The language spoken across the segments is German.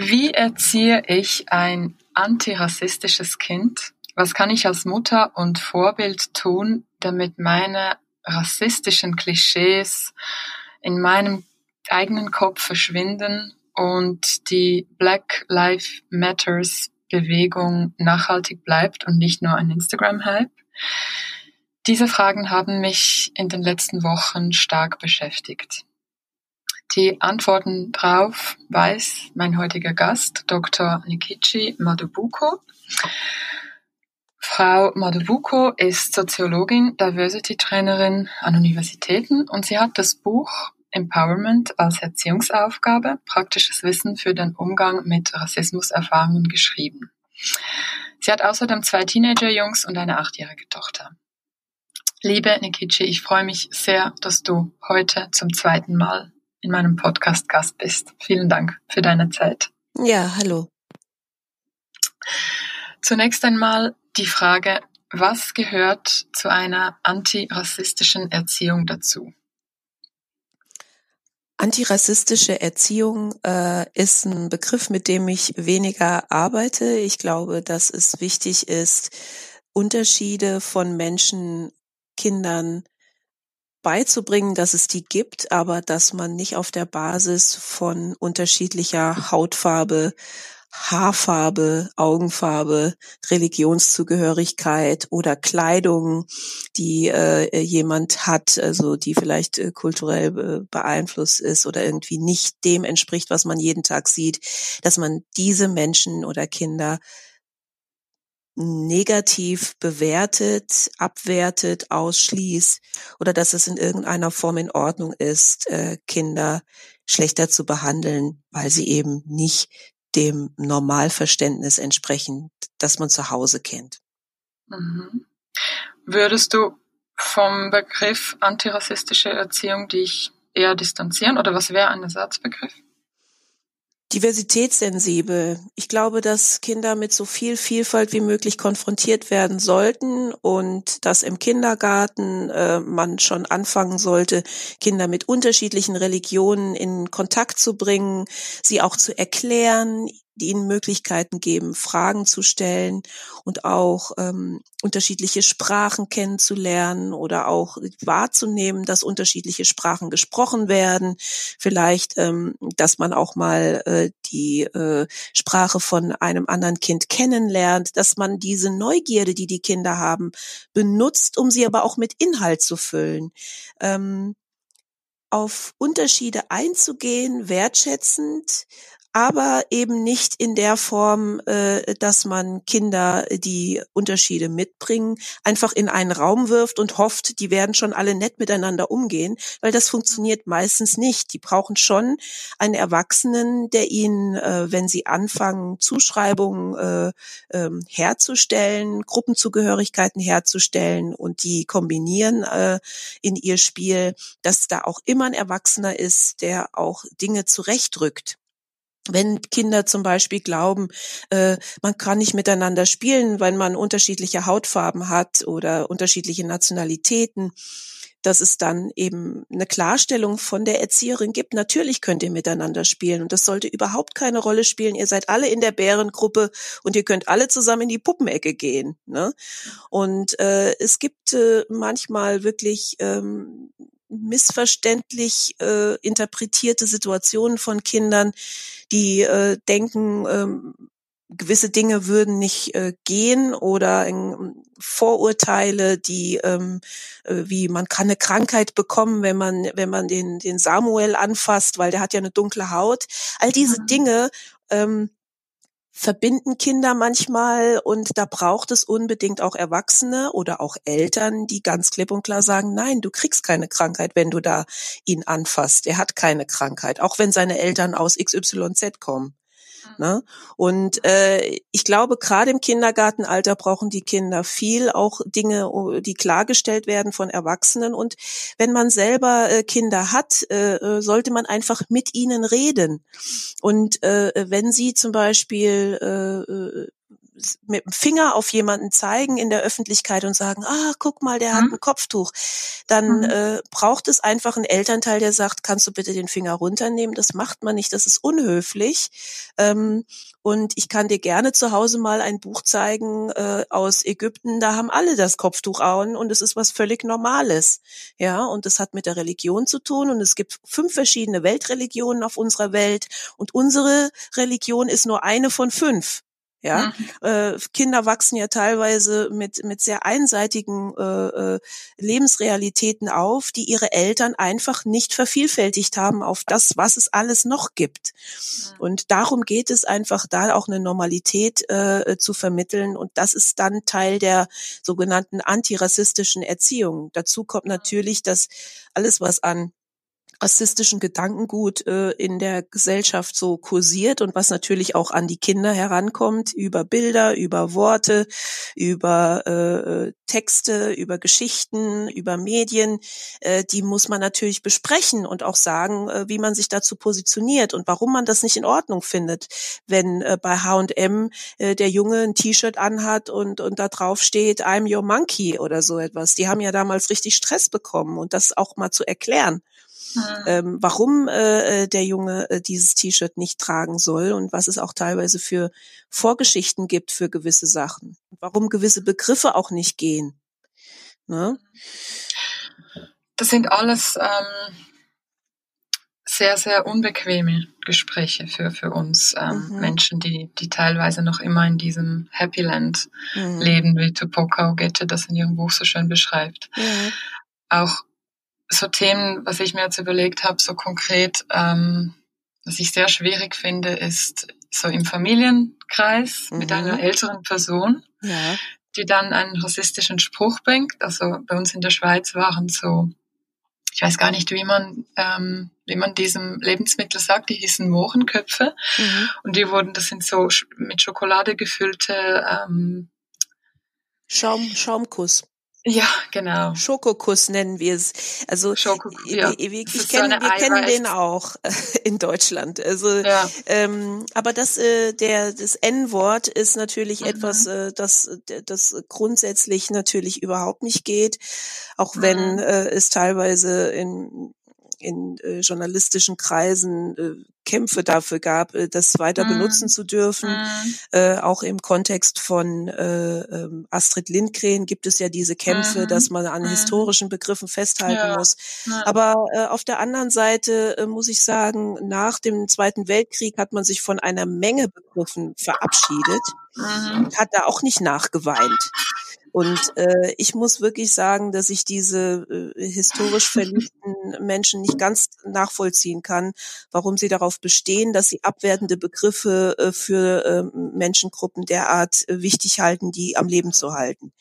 Wie erziehe ich ein antirassistisches Kind? Was kann ich als Mutter und Vorbild tun, damit meine rassistischen Klischees in meinem eigenen Kopf verschwinden und die Black Lives Matters Bewegung nachhaltig bleibt und nicht nur ein Instagram-Hype? Diese Fragen haben mich in den letzten Wochen stark beschäftigt. Die Antworten drauf weiß mein heutiger Gast, Dr. Nikichi Madubuko. Frau Madubuko ist Soziologin, Diversity-Trainerin an Universitäten und sie hat das Buch Empowerment als Erziehungsaufgabe, praktisches Wissen für den Umgang mit Rassismuserfahrungen geschrieben. Sie hat außerdem zwei Teenager-Jungs und eine achtjährige Tochter. Liebe Nikichi, ich freue mich sehr, dass du heute zum zweiten Mal in meinem Podcast Gast bist. Vielen Dank für deine Zeit. Ja, hallo. Zunächst einmal die Frage, was gehört zu einer antirassistischen Erziehung dazu? Antirassistische Erziehung äh, ist ein Begriff, mit dem ich weniger arbeite. Ich glaube, dass es wichtig ist, Unterschiede von Menschen, Kindern, beizubringen, dass es die gibt, aber dass man nicht auf der Basis von unterschiedlicher Hautfarbe, Haarfarbe, Augenfarbe, Religionszugehörigkeit oder Kleidung, die äh, jemand hat, also die vielleicht äh, kulturell äh, beeinflusst ist oder irgendwie nicht dem entspricht, was man jeden Tag sieht, dass man diese Menschen oder Kinder negativ bewertet, abwertet, ausschließt oder dass es in irgendeiner Form in Ordnung ist, äh, Kinder schlechter zu behandeln, weil sie eben nicht dem Normalverständnis entsprechen, das man zu Hause kennt. Mhm. Würdest du vom Begriff antirassistische Erziehung dich eher distanzieren oder was wäre ein Ersatzbegriff? Diversitätssensibel. Ich glaube, dass Kinder mit so viel Vielfalt wie möglich konfrontiert werden sollten und dass im Kindergarten äh, man schon anfangen sollte, Kinder mit unterschiedlichen Religionen in Kontakt zu bringen, sie auch zu erklären, die ihnen Möglichkeiten geben, Fragen zu stellen und auch ähm, unterschiedliche Sprachen kennenzulernen oder auch wahrzunehmen, dass unterschiedliche Sprachen gesprochen werden. Vielleicht, ähm, dass man auch mal äh, die äh, Sprache von einem anderen Kind kennenlernt, dass man diese Neugierde, die die Kinder haben, benutzt, um sie aber auch mit Inhalt zu füllen. Ähm, auf Unterschiede einzugehen, wertschätzend, aber eben nicht in der Form, äh, dass man Kinder, die Unterschiede mitbringen, einfach in einen Raum wirft und hofft, die werden schon alle nett miteinander umgehen, weil das funktioniert meistens nicht. Die brauchen schon einen Erwachsenen, der ihnen, äh, wenn sie anfangen, Zuschreibungen äh, ähm, herzustellen, Gruppenzugehörigkeiten herzustellen und die kombinieren äh, in ihr Spiel, dass da auch immer ein Erwachsener ist, der auch Dinge zurechtrückt wenn Kinder zum Beispiel glauben, äh, man kann nicht miteinander spielen, weil man unterschiedliche Hautfarben hat oder unterschiedliche Nationalitäten, dass es dann eben eine Klarstellung von der Erzieherin gibt, natürlich könnt ihr miteinander spielen und das sollte überhaupt keine Rolle spielen. Ihr seid alle in der Bärengruppe und ihr könnt alle zusammen in die Puppenecke gehen. Ne? Und äh, es gibt äh, manchmal wirklich ähm, missverständlich äh, interpretierte Situationen von Kindern, die äh, denken, ähm, gewisse Dinge würden nicht äh, gehen oder ähm, Vorurteile, die ähm, äh, wie man kann eine Krankheit bekommen, wenn man wenn man den den Samuel anfasst, weil der hat ja eine dunkle Haut. All diese. Dinge ähm, verbinden Kinder manchmal und da braucht es unbedingt auch Erwachsene oder auch Eltern, die ganz klipp und klar sagen, nein, du kriegst keine Krankheit, wenn du da ihn anfasst. Er hat keine Krankheit, auch wenn seine Eltern aus XYZ kommen. Ne? Und äh, ich glaube, gerade im Kindergartenalter brauchen die Kinder viel, auch Dinge, die klargestellt werden von Erwachsenen. Und wenn man selber äh, Kinder hat, äh, äh sollte man einfach mit ihnen reden. Und äh, wenn sie zum Beispiel äh, äh mit dem Finger auf jemanden zeigen in der Öffentlichkeit und sagen, ah, guck mal, der mhm. hat ein Kopftuch, dann mhm. äh, braucht es einfach einen Elternteil, der sagt, kannst du bitte den Finger runternehmen? Das macht man nicht, das ist unhöflich. Ähm, und ich kann dir gerne zu Hause mal ein Buch zeigen äh, aus Ägypten. Da haben alle das Kopftuch an und es ist was völlig Normales. Ja, und das hat mit der Religion zu tun. Und es gibt fünf verschiedene Weltreligionen auf unserer Welt. Und unsere Religion ist nur eine von fünf. Ja, mhm. äh, Kinder wachsen ja teilweise mit mit sehr einseitigen äh, äh, Lebensrealitäten auf, die ihre Eltern einfach nicht vervielfältigt haben auf das, was es alles noch gibt. Und darum geht es einfach, da auch eine Normalität äh, zu vermitteln. Und das ist dann Teil der sogenannten antirassistischen Erziehung. Dazu kommt natürlich, dass alles, was an rassistischen Gedankengut äh, in der Gesellschaft so kursiert und was natürlich auch an die Kinder herankommt über Bilder, über Worte, über äh, Texte, über Geschichten, über Medien, äh, die muss man natürlich besprechen und auch sagen, äh, wie man sich dazu positioniert und warum man das nicht in Ordnung findet, wenn äh, bei H&M äh, der Junge ein T-Shirt anhat und und da drauf steht I'm your monkey oder so etwas. Die haben ja damals richtig Stress bekommen und das auch mal zu erklären mhm. ähm, warum äh, äh, der Junge äh, dieses T-Shirt nicht tragen soll und was es auch teilweise für Vorgeschichten gibt für gewisse Sachen. Warum gewisse Begriffe auch nicht gehen. Ne? Das sind alles ähm, sehr, sehr unbequeme Gespräche für, für uns ähm, mhm. Menschen, die, die teilweise noch immer in diesem Happy Land mhm. leben, wie Tupoka Ogette das in ihrem Buch so schön beschreibt. Mhm. Auch so Themen, was ich mir jetzt überlegt habe, so konkret, ähm, was ich sehr schwierig finde, ist so im Familienkreis mhm. mit einer älteren Person, ja. die dann einen rassistischen Spruch bringt. Also bei uns in der Schweiz waren so, ich weiß gar nicht, wie man, ähm, wie man diesem Lebensmittel sagt, die hießen Mohrenköpfe. Mhm. Und die wurden, das sind so mit Schokolade gefüllte ähm, Schaum, Schaumkuss. Ja, genau. Schokokuss nennen wir es. Also Schoko, ja. ich, ich, ich so wir kennen den auch äh, in Deutschland. Also, ja. ähm, aber das äh, der das N-Wort ist natürlich mhm. etwas, äh, das das grundsätzlich natürlich überhaupt nicht geht, auch mhm. wenn äh, es teilweise in in äh, journalistischen Kreisen äh, Kämpfe dafür gab, äh, das weiter mm. benutzen zu dürfen. Mm. Äh, auch im Kontext von äh, ähm, Astrid Lindgren gibt es ja diese Kämpfe, mm. dass man an mhm. historischen Begriffen festhalten ja. muss. Ja. Aber äh, auf der anderen Seite äh, muss ich sagen, nach dem Zweiten Weltkrieg hat man sich von einer Menge Begriffen verabschiedet mhm. und hat da auch nicht nachgeweint. Und äh, ich muss wirklich sagen, dass ich diese äh, historisch verliebten Menschen nicht ganz nachvollziehen kann, warum sie darauf bestehen, dass sie abwertende Begriffe äh, für äh, Menschengruppen derart äh, wichtig halten, die am Leben zu halten.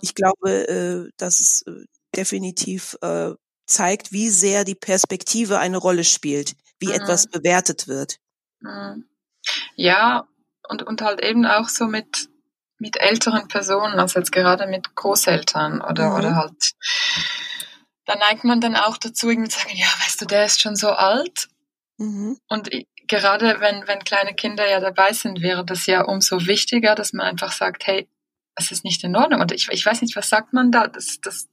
Ich glaube, äh, dass es äh, definitiv äh, zeigt, wie sehr die Perspektive eine Rolle spielt, wie mhm. etwas bewertet wird. Mhm. Ja, und, und halt eben auch so mit, mit älteren Personen, also jetzt gerade mit Großeltern oder, mhm. oder halt, da neigt man dann auch dazu, irgendwie zu sagen, ja, weißt du, der ist schon so alt. Mhm. Und gerade wenn, wenn kleine Kinder ja dabei sind, wäre das ja umso wichtiger, dass man einfach sagt, hey, es ist nicht in Ordnung. Und ich, ich weiß nicht, was sagt man da? Das, das,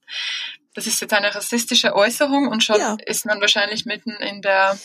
das ist jetzt eine rassistische Äußerung und schon ja. ist man wahrscheinlich mitten in der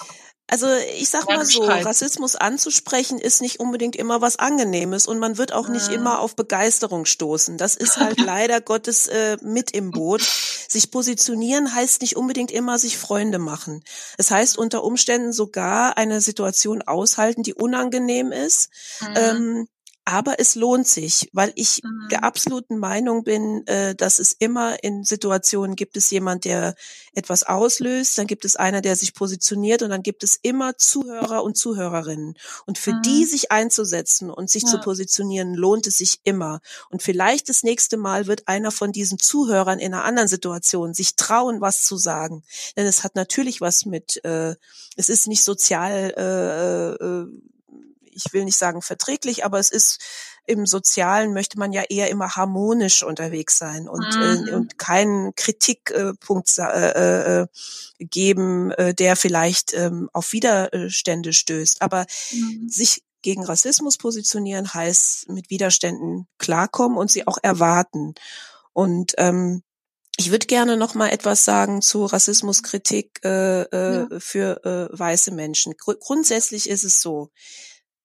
also ich sag mal so, Rassismus anzusprechen ist nicht unbedingt immer was Angenehmes und man wird auch nicht mhm. immer auf Begeisterung stoßen. Das ist halt leider Gottes äh, mit im Boot. Sich positionieren heißt nicht unbedingt immer sich Freunde machen. Es heißt unter Umständen sogar eine Situation aushalten, die unangenehm ist. Mhm. Ähm, aber es lohnt sich, weil ich mhm. der absoluten Meinung bin, äh, dass es immer in Situationen gibt es jemand, der etwas auslöst, dann gibt es einer, der sich positioniert und dann gibt es immer Zuhörer und Zuhörerinnen. Und für mhm. die sich einzusetzen und sich ja. zu positionieren, lohnt es sich immer. Und vielleicht das nächste Mal wird einer von diesen Zuhörern in einer anderen Situation sich trauen, was zu sagen. Denn es hat natürlich was mit, äh, es ist nicht sozial äh, äh, ich will nicht sagen verträglich, aber es ist im Sozialen möchte man ja eher immer harmonisch unterwegs sein und, äh, mhm. äh, und keinen Kritikpunkt äh, äh, geben, äh, der vielleicht ähm, auf Widerstände stößt. Aber mhm. sich gegen Rassismus positionieren heißt mit Widerständen klarkommen und sie auch erwarten. Und ähm, ich würde gerne noch mal etwas sagen zu Rassismuskritik äh, äh, ja. für äh, weiße Menschen. Gr grundsätzlich ist es so,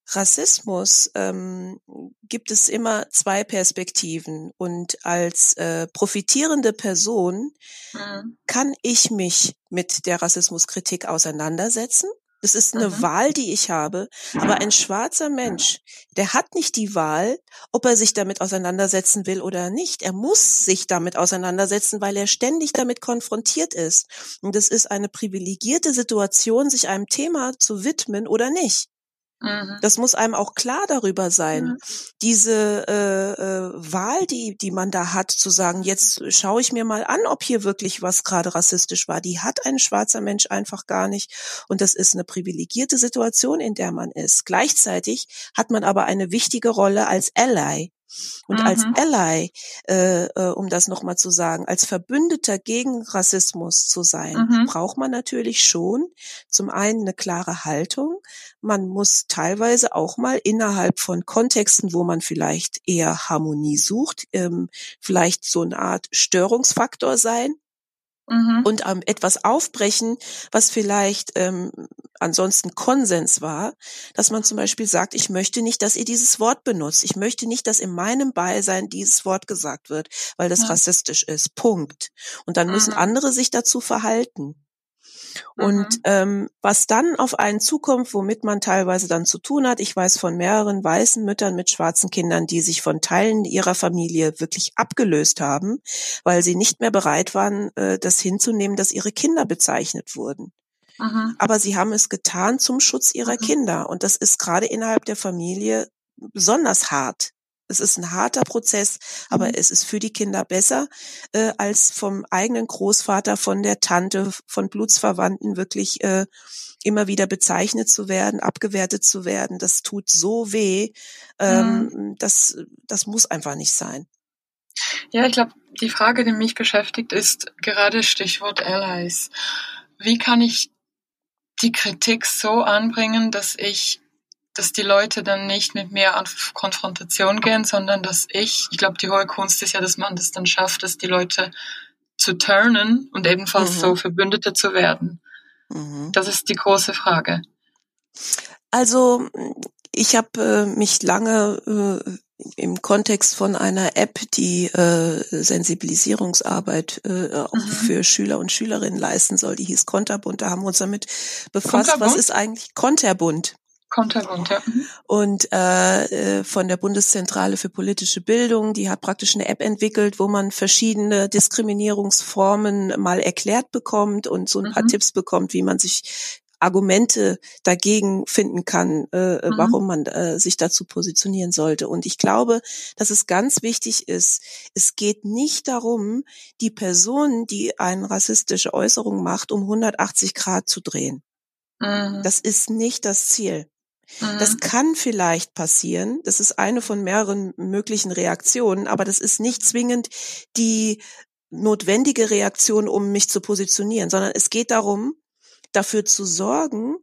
Rassismus ähm, gibt es immer zwei Perspektiven und als äh, profitierende Person mhm. kann ich mich mit der Rassismuskritik auseinandersetzen. Das ist eine mhm. Wahl, die ich habe. Aber ein schwarzer Mensch, der hat nicht die Wahl, ob er sich damit auseinandersetzen will oder nicht. Er muss sich damit auseinandersetzen, weil er ständig damit konfrontiert ist. Und es ist eine privilegierte Situation, sich einem Thema zu widmen oder nicht. Mhm. Das muss einem auch klar darüber sein. Mhm. Diese äh, äh, Wahl, die, die man da hat, zu sagen, jetzt schaue ich mir mal an, ob hier wirklich was gerade rassistisch war, die hat ein schwarzer Mensch einfach gar nicht. Und das ist eine privilegierte Situation, in der man ist. Gleichzeitig hat man aber eine wichtige Rolle als Ally. Und mhm. als Ally, äh, äh, um das nochmal zu sagen, als Verbündeter gegen Rassismus zu sein, mhm. braucht man natürlich schon zum einen eine klare Haltung. Man muss teilweise auch mal innerhalb von Kontexten, wo man vielleicht eher Harmonie sucht, ähm, vielleicht so eine Art Störungsfaktor sein mhm. und ähm, etwas aufbrechen, was vielleicht ähm, ansonsten Konsens war, dass man zum Beispiel sagt, ich möchte nicht, dass ihr dieses Wort benutzt. Ich möchte nicht, dass in meinem Beisein dieses Wort gesagt wird, weil das ja. rassistisch ist. Punkt. Und dann müssen mhm. andere sich dazu verhalten. Und mhm. ähm, was dann auf einen zukommt, womit man teilweise dann zu tun hat, ich weiß von mehreren weißen Müttern mit schwarzen Kindern, die sich von Teilen ihrer Familie wirklich abgelöst haben, weil sie nicht mehr bereit waren, äh, das hinzunehmen, dass ihre Kinder bezeichnet wurden. Mhm. Aber sie haben es getan zum Schutz ihrer mhm. Kinder. Und das ist gerade innerhalb der Familie besonders hart. Es ist ein harter Prozess, aber mhm. es ist für die Kinder besser, äh, als vom eigenen Großvater, von der Tante, von Blutsverwandten wirklich äh, immer wieder bezeichnet zu werden, abgewertet zu werden. Das tut so weh. Ähm, mhm. das, das muss einfach nicht sein. Ja, ich glaube, die Frage, die mich beschäftigt, ist gerade Stichwort Allies. Wie kann ich die Kritik so anbringen, dass ich dass die Leute dann nicht mit mir an Konfrontation gehen, sondern dass ich, ich glaube, die hohe Kunst ist ja, dass man das dann schafft, dass die Leute zu turnen und ebenfalls mhm. so Verbündete zu werden. Mhm. Das ist die große Frage. Also ich habe äh, mich lange äh, im Kontext von einer App, die äh, Sensibilisierungsarbeit äh, auch mhm. für Schüler und Schülerinnen leisten soll, die hieß Konterbund, da haben wir uns damit befasst, was ist eigentlich Konterbund? Konterbunt, ja. Und äh, äh, von der Bundeszentrale für politische Bildung, die hat praktisch eine App entwickelt, wo man verschiedene Diskriminierungsformen mal erklärt bekommt und so ein paar mhm. Tipps bekommt, wie man sich Argumente dagegen finden kann, äh, äh, mhm. warum man äh, sich dazu positionieren sollte. Und ich glaube, dass es ganz wichtig ist, es geht nicht darum, die Person, die eine rassistische Äußerung macht, um 180 Grad zu drehen. Mhm. Das ist nicht das Ziel. Mhm. Das kann vielleicht passieren. Das ist eine von mehreren möglichen Reaktionen, aber das ist nicht zwingend die notwendige Reaktion, um mich zu positionieren, sondern es geht darum, dafür zu sorgen,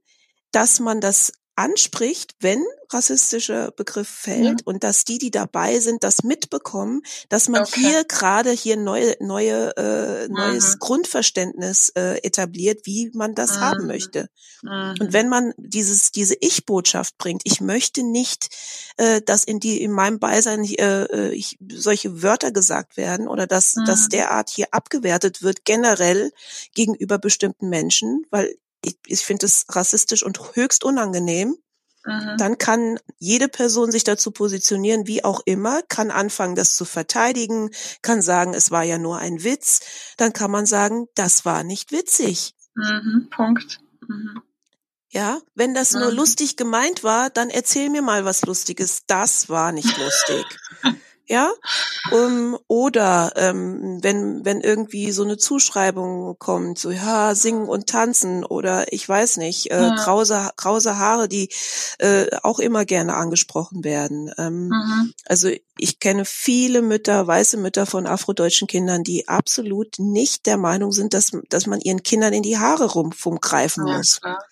dass man das anspricht, wenn rassistischer Begriff fällt ja. und dass die, die dabei sind, das mitbekommen, dass man okay. hier gerade hier neue, neue, äh, neues mhm. Grundverständnis äh, etabliert, wie man das mhm. haben möchte. Mhm. Und wenn man dieses, diese Ich-Botschaft bringt, ich möchte nicht, äh, dass in die, in meinem Beisein äh, äh ich, solche Wörter gesagt werden oder dass, dass mhm. derart hier abgewertet wird, generell gegenüber bestimmten Menschen, weil ich, ich finde es rassistisch und höchst unangenehm. Mhm. Dann kann jede Person sich dazu positionieren, wie auch immer, kann anfangen, das zu verteidigen, kann sagen, es war ja nur ein Witz. Dann kann man sagen, das war nicht witzig. Mhm. Punkt. Mhm. Ja, wenn das nur mhm. lustig gemeint war, dann erzähl mir mal was Lustiges. Das war nicht lustig. ja, um, oder ähm, wenn wenn irgendwie so eine Zuschreibung kommt, so ja singen und tanzen oder ich weiß nicht, äh, ja. krause krause Haare, die äh, auch immer gerne angesprochen werden. Ähm, mhm. Also ich kenne viele Mütter, weiße Mütter von afrodeutschen Kindern, die absolut nicht der Meinung sind, dass dass man ihren Kindern in die Haare rumgreifen ja, muss, klar.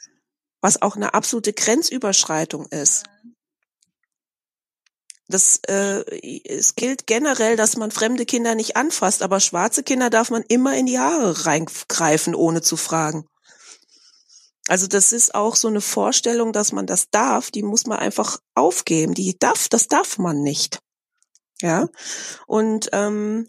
was auch eine absolute Grenzüberschreitung ist. Mhm. Das, äh, es gilt generell, dass man fremde Kinder nicht anfasst, aber schwarze Kinder darf man immer in die Haare reingreifen, ohne zu fragen. Also das ist auch so eine Vorstellung, dass man das darf, die muss man einfach aufgeben. Die darf, das darf man nicht. Ja. Und ähm,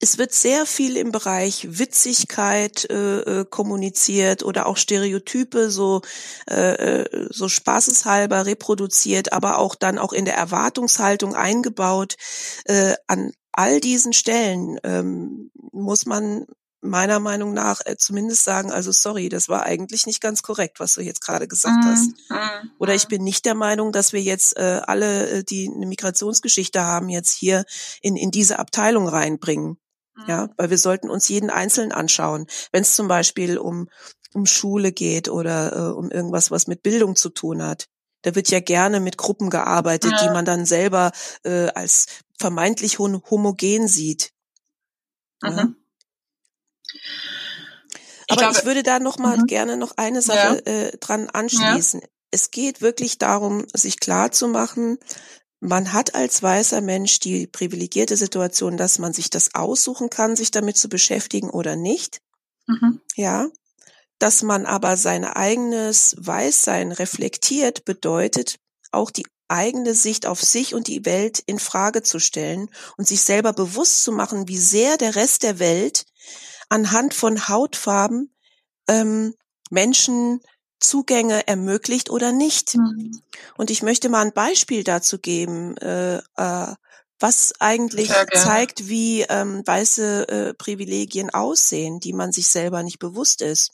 es wird sehr viel im Bereich Witzigkeit äh, äh, kommuniziert oder auch Stereotype so äh, äh, so spaßeshalber reproduziert, aber auch dann auch in der Erwartungshaltung eingebaut. Äh, an all diesen Stellen ähm, muss man meiner Meinung nach äh, zumindest sagen, also sorry, das war eigentlich nicht ganz korrekt, was du jetzt gerade gesagt hast. Mm, mm, Oder ich bin nicht der Meinung, dass wir jetzt äh, alle, äh, die eine Migrationsgeschichte haben, jetzt hier in, in diese Abteilung reinbringen. Ja, mhm. weil wir sollten uns jeden Einzelnen anschauen. Wenn es zum Beispiel um, um Schule geht oder äh, um irgendwas, was mit Bildung zu tun hat. Da wird ja gerne mit Gruppen gearbeitet, ja. die man dann selber äh, als vermeintlich homogen sieht. Mhm. Ja. Ich Aber glaube, ich würde da noch mal mhm. gerne noch eine Sache ja. äh, dran anschließen. Es geht wirklich darum, sich klar zu machen, man hat als weißer Mensch die privilegierte Situation, dass man sich das aussuchen kann, sich damit zu beschäftigen oder nicht. Mhm. Ja. Dass man aber sein eigenes Weißsein reflektiert, bedeutet auch die eigene Sicht auf sich und die Welt in Frage zu stellen und sich selber bewusst zu machen, wie sehr der Rest der Welt anhand von Hautfarben ähm, Menschen Zugänge ermöglicht oder nicht. Mhm. Und ich möchte mal ein Beispiel dazu geben, äh, äh, was eigentlich zeigt, wie ähm, weiße äh, Privilegien aussehen, die man sich selber nicht bewusst ist.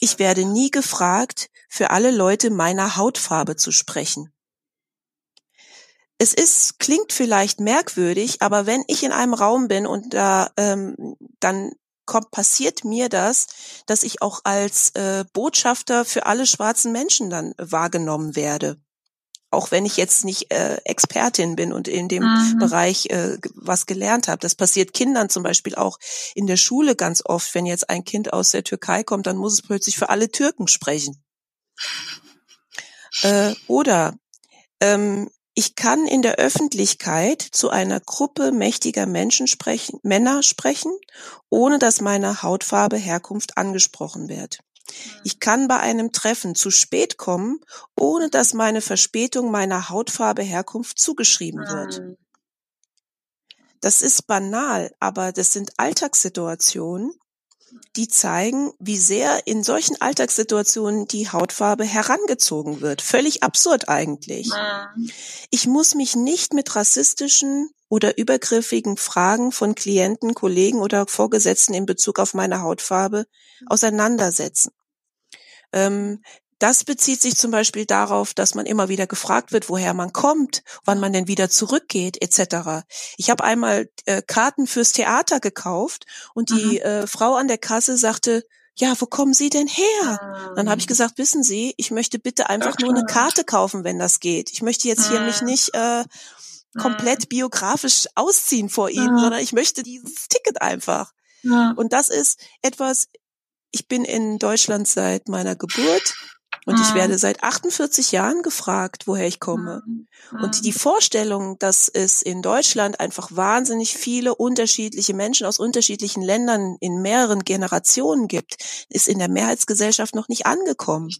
Ich werde nie gefragt, für alle Leute meiner Hautfarbe zu sprechen. Es ist, klingt vielleicht merkwürdig, aber wenn ich in einem Raum bin und da ähm, dann kommt, passiert mir das, dass ich auch als äh, Botschafter für alle schwarzen Menschen dann wahrgenommen werde. Auch wenn ich jetzt nicht äh, Expertin bin und in dem mhm. Bereich äh, was gelernt habe. Das passiert Kindern zum Beispiel auch in der Schule ganz oft. Wenn jetzt ein Kind aus der Türkei kommt, dann muss es plötzlich für alle Türken sprechen. Äh, oder ähm, ich kann in der Öffentlichkeit zu einer Gruppe mächtiger Menschen sprechen, Männer sprechen, ohne dass meine Hautfarbe, Herkunft angesprochen wird. Ich kann bei einem Treffen zu spät kommen, ohne dass meine Verspätung meiner Hautfarbe, Herkunft zugeschrieben wird. Mhm. Das ist banal, aber das sind Alltagssituationen, die zeigen, wie sehr in solchen Alltagssituationen die Hautfarbe herangezogen wird. Völlig absurd eigentlich. Ich muss mich nicht mit rassistischen oder übergriffigen Fragen von Klienten, Kollegen oder Vorgesetzten in Bezug auf meine Hautfarbe auseinandersetzen. Ähm, das bezieht sich zum Beispiel darauf, dass man immer wieder gefragt wird, woher man kommt, wann man denn wieder zurückgeht, etc. Ich habe einmal äh, Karten fürs Theater gekauft und die mhm. äh, Frau an der Kasse sagte, ja, wo kommen Sie denn her? Dann habe ich ah. gesagt, wissen Sie, ich möchte bitte einfach nur eine Karte kaufen, wenn das geht. Ich möchte jetzt hier mich ah. nicht äh, komplett ah. biografisch ausziehen vor Ihnen, sondern ich möchte dieses Ticket einfach. Und das ist etwas, ich bin in Deutschland seit meiner Geburt und ich werde seit 48 Jahren gefragt, woher ich komme. Und die Vorstellung, dass es in Deutschland einfach wahnsinnig viele unterschiedliche Menschen aus unterschiedlichen Ländern in mehreren Generationen gibt, ist in der Mehrheitsgesellschaft noch nicht angekommen.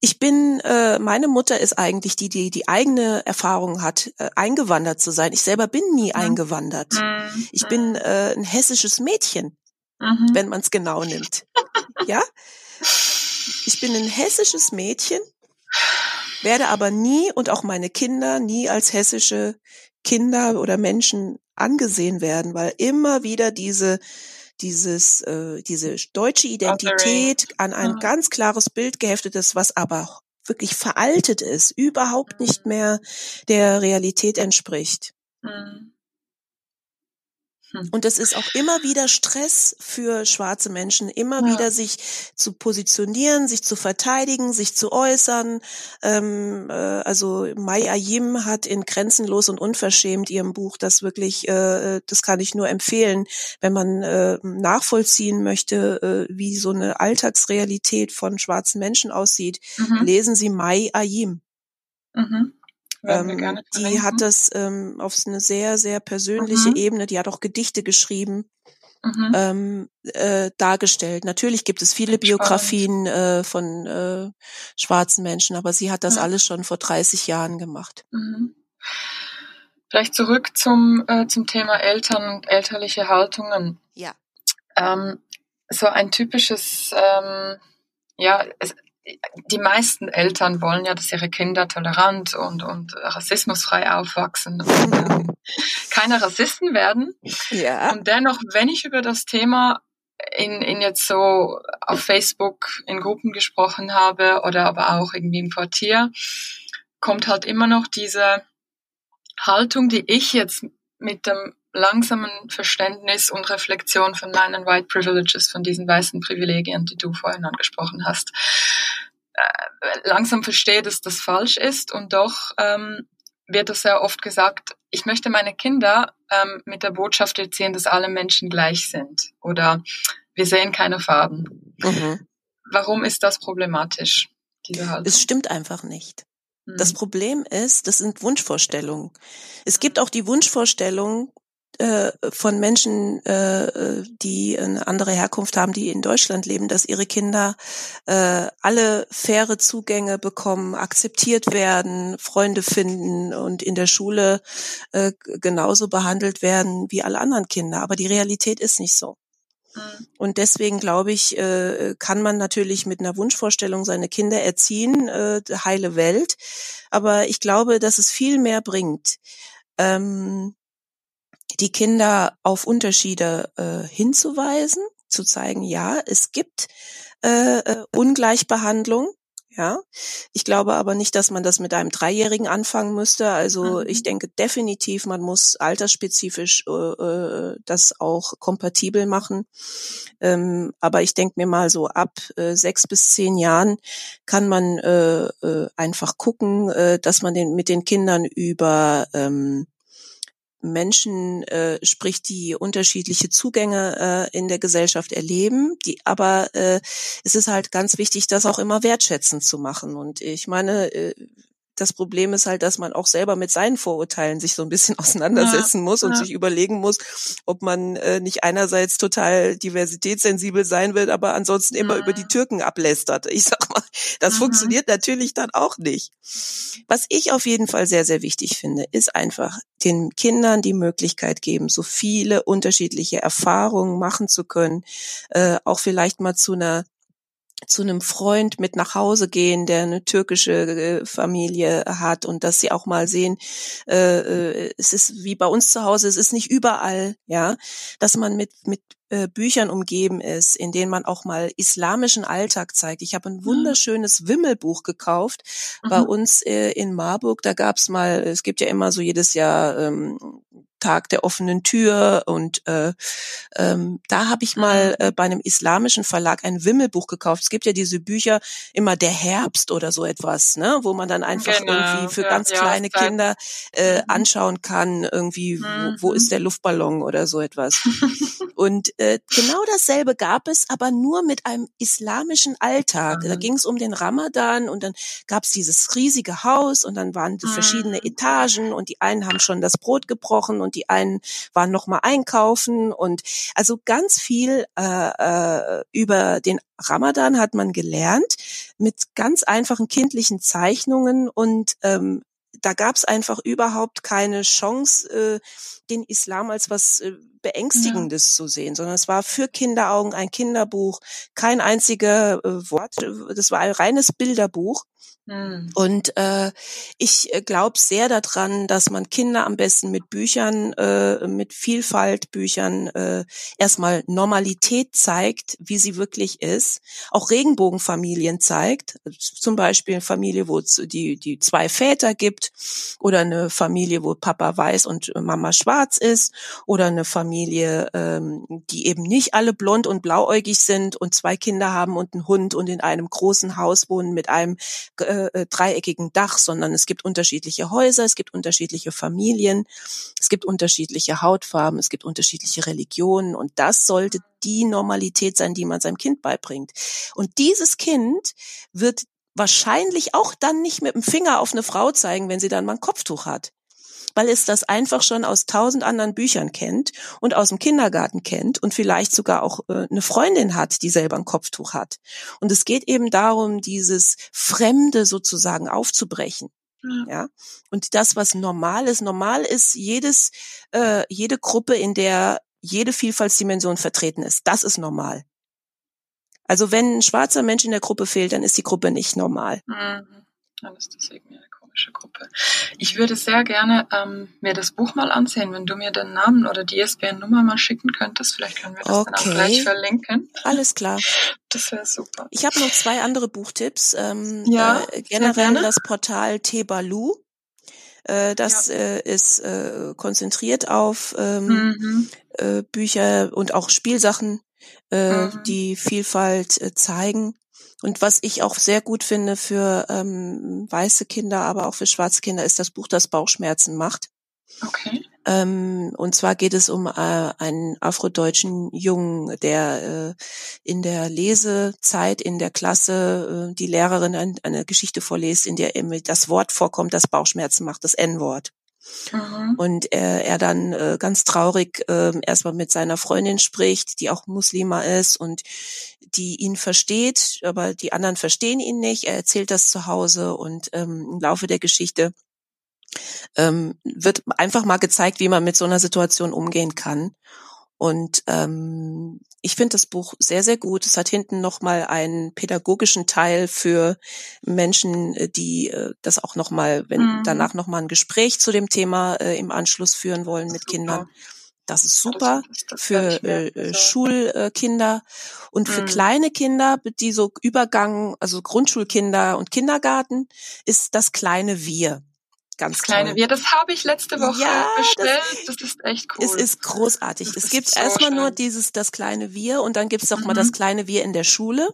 Ich bin, äh, meine Mutter ist eigentlich die, die die eigene Erfahrung hat, äh, eingewandert zu sein. Ich selber bin nie eingewandert. Ich bin äh, ein hessisches Mädchen, mhm. wenn man es genau nimmt. ja, ich bin ein hessisches Mädchen, werde aber nie und auch meine Kinder nie als hessische Kinder oder Menschen angesehen werden, weil immer wieder diese dieses äh, diese deutsche Identität an ein ganz klares Bild geheftet ist, was aber wirklich veraltet ist, überhaupt nicht mehr der Realität entspricht. Mhm. Hm. Und es ist auch immer wieder Stress für schwarze Menschen, immer ja. wieder sich zu positionieren, sich zu verteidigen, sich zu äußern. Ähm, äh, also Mai Ayim hat in Grenzenlos und Unverschämt ihrem Buch das wirklich, äh, das kann ich nur empfehlen, wenn man äh, nachvollziehen möchte, äh, wie so eine Alltagsrealität von schwarzen Menschen aussieht. Mhm. Lesen Sie Mai Ayim. Mhm. Ähm, die hat das ähm, auf eine sehr, sehr persönliche mhm. Ebene, die hat auch Gedichte geschrieben, mhm. ähm, äh, dargestellt. Natürlich gibt es viele Biografien äh, von äh, schwarzen Menschen, aber sie hat das mhm. alles schon vor 30 Jahren gemacht. Mhm. Vielleicht zurück zum, äh, zum Thema Eltern und elterliche Haltungen. Ja. Ähm, so ein typisches, ähm, ja, es, die meisten Eltern wollen ja, dass ihre Kinder tolerant und, und rassismusfrei aufwachsen und äh, keine Rassisten werden. Ja. Und dennoch, wenn ich über das Thema in, in jetzt so auf Facebook in Gruppen gesprochen habe oder aber auch irgendwie im Quartier, kommt halt immer noch diese Haltung, die ich jetzt mit dem langsamen Verständnis und Reflexion von meinen White Privileges, von diesen weißen Privilegien, die du vorhin angesprochen hast, äh, langsam verstehe, dass das falsch ist und doch ähm, wird das sehr oft gesagt, ich möchte meine Kinder ähm, mit der Botschaft erziehen, dass alle Menschen gleich sind oder wir sehen keine Farben. Mhm. Warum ist das problematisch? Es stimmt einfach nicht. Das mhm. Problem ist, das sind Wunschvorstellungen. Es gibt auch die Wunschvorstellung, äh, von Menschen, äh, die eine andere Herkunft haben, die in Deutschland leben, dass ihre Kinder äh, alle faire Zugänge bekommen, akzeptiert werden, Freunde finden und in der Schule äh, genauso behandelt werden wie alle anderen Kinder. Aber die Realität ist nicht so. Mhm. Und deswegen glaube ich, äh, kann man natürlich mit einer Wunschvorstellung seine Kinder erziehen, äh, heile Welt. Aber ich glaube, dass es viel mehr bringt. Die Kinder auf Unterschiede äh, hinzuweisen, zu zeigen, ja, es gibt äh, äh, Ungleichbehandlung. Ja, ich glaube aber nicht, dass man das mit einem Dreijährigen anfangen müsste. Also mhm. ich denke definitiv, man muss altersspezifisch äh, äh, das auch kompatibel machen. Ähm, aber ich denke mir mal so ab äh, sechs bis zehn Jahren kann man äh, äh, einfach gucken, äh, dass man den mit den Kindern über ähm, Menschen äh, spricht, die unterschiedliche Zugänge äh, in der Gesellschaft erleben, die aber äh, es ist halt ganz wichtig, das auch immer wertschätzend zu machen. Und ich meine, äh, Das Problem ist halt, dass man auch selber mit seinen Vorurteilen sich so ein bisschen auseinandersetzen ja, muss und ja. sich überlegen muss, ob man äh, nicht einerseits total diversitätssensibel sein will, aber ansonsten immer mhm. über die mhm. Türken ablästert. Ich sag mal, das mhm. funktioniert natürlich dann auch nicht. Was ich auf jeden Fall sehr, sehr wichtig finde, ist einfach den Kindern die Möglichkeit geben, so viele unterschiedliche Erfahrungen machen zu können, äh, auch vielleicht mal zu einer zu einem Freund mit nach Hause gehen, der eine türkische äh, Familie hat und dass sie auch mal sehen, äh, äh, es ist wie bei uns zu Hause, es ist nicht überall, ja, dass man mit mit äh, Büchern umgeben ist, in denen man auch mal islamischen Alltag zeigt. Ich habe ein mhm. wunderschönes Wimmelbuch gekauft mhm. bei uns äh, in Marburg. Da gab's mal, es gibt ja immer so jedes Jahr ähm, Tag der offenen Tür und äh, ähm, da habe ich mal mhm. äh, bei einem islamischen Verlag ein Wimmelbuch gekauft. Es gibt ja diese Bücher immer der Herbst oder so etwas, ne, wo man dann einfach genau. irgendwie für ja, ganz kleine ja, Kinder äh, mhm. anschauen kann, irgendwie mhm. wo, wo ist der Luftballon oder so etwas. und äh, genau dasselbe gab es, aber nur mit einem islamischen Alltag. Mhm. Da ging es um den Ramadan und dann gab es dieses riesige Haus und dann waren verschiedene mhm. Etagen und die einen haben schon das Brot gebrochen und die einen waren noch mal einkaufen und also ganz viel äh, äh, über den Ramadan hat man gelernt mit ganz einfachen kindlichen Zeichnungen und ähm, da gab es einfach überhaupt keine Chance, äh, den Islam als was äh, Beängstigendes ja. zu sehen, sondern es war für Kinderaugen ein Kinderbuch, kein einziger äh, Wort, das war ein reines Bilderbuch. Hm. Und äh, ich äh, glaube sehr daran, dass man Kinder am besten mit Büchern, äh, mit Vielfaltbüchern äh, erstmal Normalität zeigt, wie sie wirklich ist. Auch Regenbogenfamilien zeigt, zum Beispiel eine Familie, wo es die, die zwei Väter gibt, oder eine Familie, wo Papa weiß und Mama schwarz ist, oder eine Familie, ähm, die eben nicht alle blond und blauäugig sind und zwei Kinder haben und einen Hund und in einem großen Haus wohnen mit einem äh, äh, dreieckigen Dach, sondern es gibt unterschiedliche Häuser, es gibt unterschiedliche Familien, es gibt unterschiedliche Hautfarben, es gibt unterschiedliche Religionen und das sollte die Normalität sein, die man seinem Kind beibringt. Und dieses Kind wird wahrscheinlich auch dann nicht mit dem Finger auf eine Frau zeigen, wenn sie dann mal ein Kopftuch hat weil es das einfach schon aus tausend anderen Büchern kennt und aus dem Kindergarten kennt und vielleicht sogar auch äh, eine Freundin hat, die selber ein Kopftuch hat. Und es geht eben darum, dieses Fremde sozusagen aufzubrechen. Ja. Und das, was normal ist, normal ist jedes, äh, jede Gruppe, in der jede Vielfaltsdimension vertreten ist. Das ist normal. Also wenn ein schwarzer Mensch in der Gruppe fehlt, dann ist die Gruppe nicht normal. Mhm. Dann ist das irgendwie komische Gruppe. Ich würde sehr gerne ähm, mir das Buch mal ansehen, wenn du mir den Namen oder die ISBN-Nummer mal schicken könntest. Vielleicht können wir das okay. dann auch gleich verlinken. Alles klar. Das wäre super. Ich habe noch zwei andere Buchtipps. Ähm, ja, äh, generell das Portal Tebalu. Äh, das ja. äh, ist äh, konzentriert auf ähm, mhm. äh, Bücher und auch Spielsachen, äh, mhm. die Vielfalt äh, zeigen. Und was ich auch sehr gut finde für ähm, weiße Kinder, aber auch für schwarze Kinder, ist das Buch, das Bauchschmerzen macht. Okay. Ähm, und zwar geht es um äh, einen afrodeutschen Jungen, der äh, in der Lesezeit in der Klasse äh, die Lehrerin ein, eine Geschichte vorliest, in der das Wort vorkommt, das Bauchschmerzen macht, das N-Wort. Mhm. Und er, er dann äh, ganz traurig äh, erstmal mit seiner Freundin spricht, die auch Muslima ist und die ihn versteht, aber die anderen verstehen ihn nicht. Er erzählt das zu Hause und ähm, im Laufe der Geschichte ähm, wird einfach mal gezeigt, wie man mit so einer Situation umgehen kann. Und ähm, ich finde das Buch sehr, sehr gut. Es hat hinten nochmal einen pädagogischen Teil für Menschen, äh, die äh, das auch nochmal, wenn mhm. danach nochmal ein Gespräch zu dem Thema äh, im Anschluss führen wollen mit super. Kindern. Das ist super das, das für äh, Schulkinder und für mhm. kleine Kinder, die so Übergang, also Grundschulkinder und Kindergarten, ist das kleine Wir. Ganz das kleine Wir, das habe ich letzte Woche ja, bestellt. Das, das, ist echt cool. Es ist großartig. Das es gibt so erstmal schön. nur dieses das kleine Wir und dann gibt es auch mhm. mal das kleine Wir in der Schule.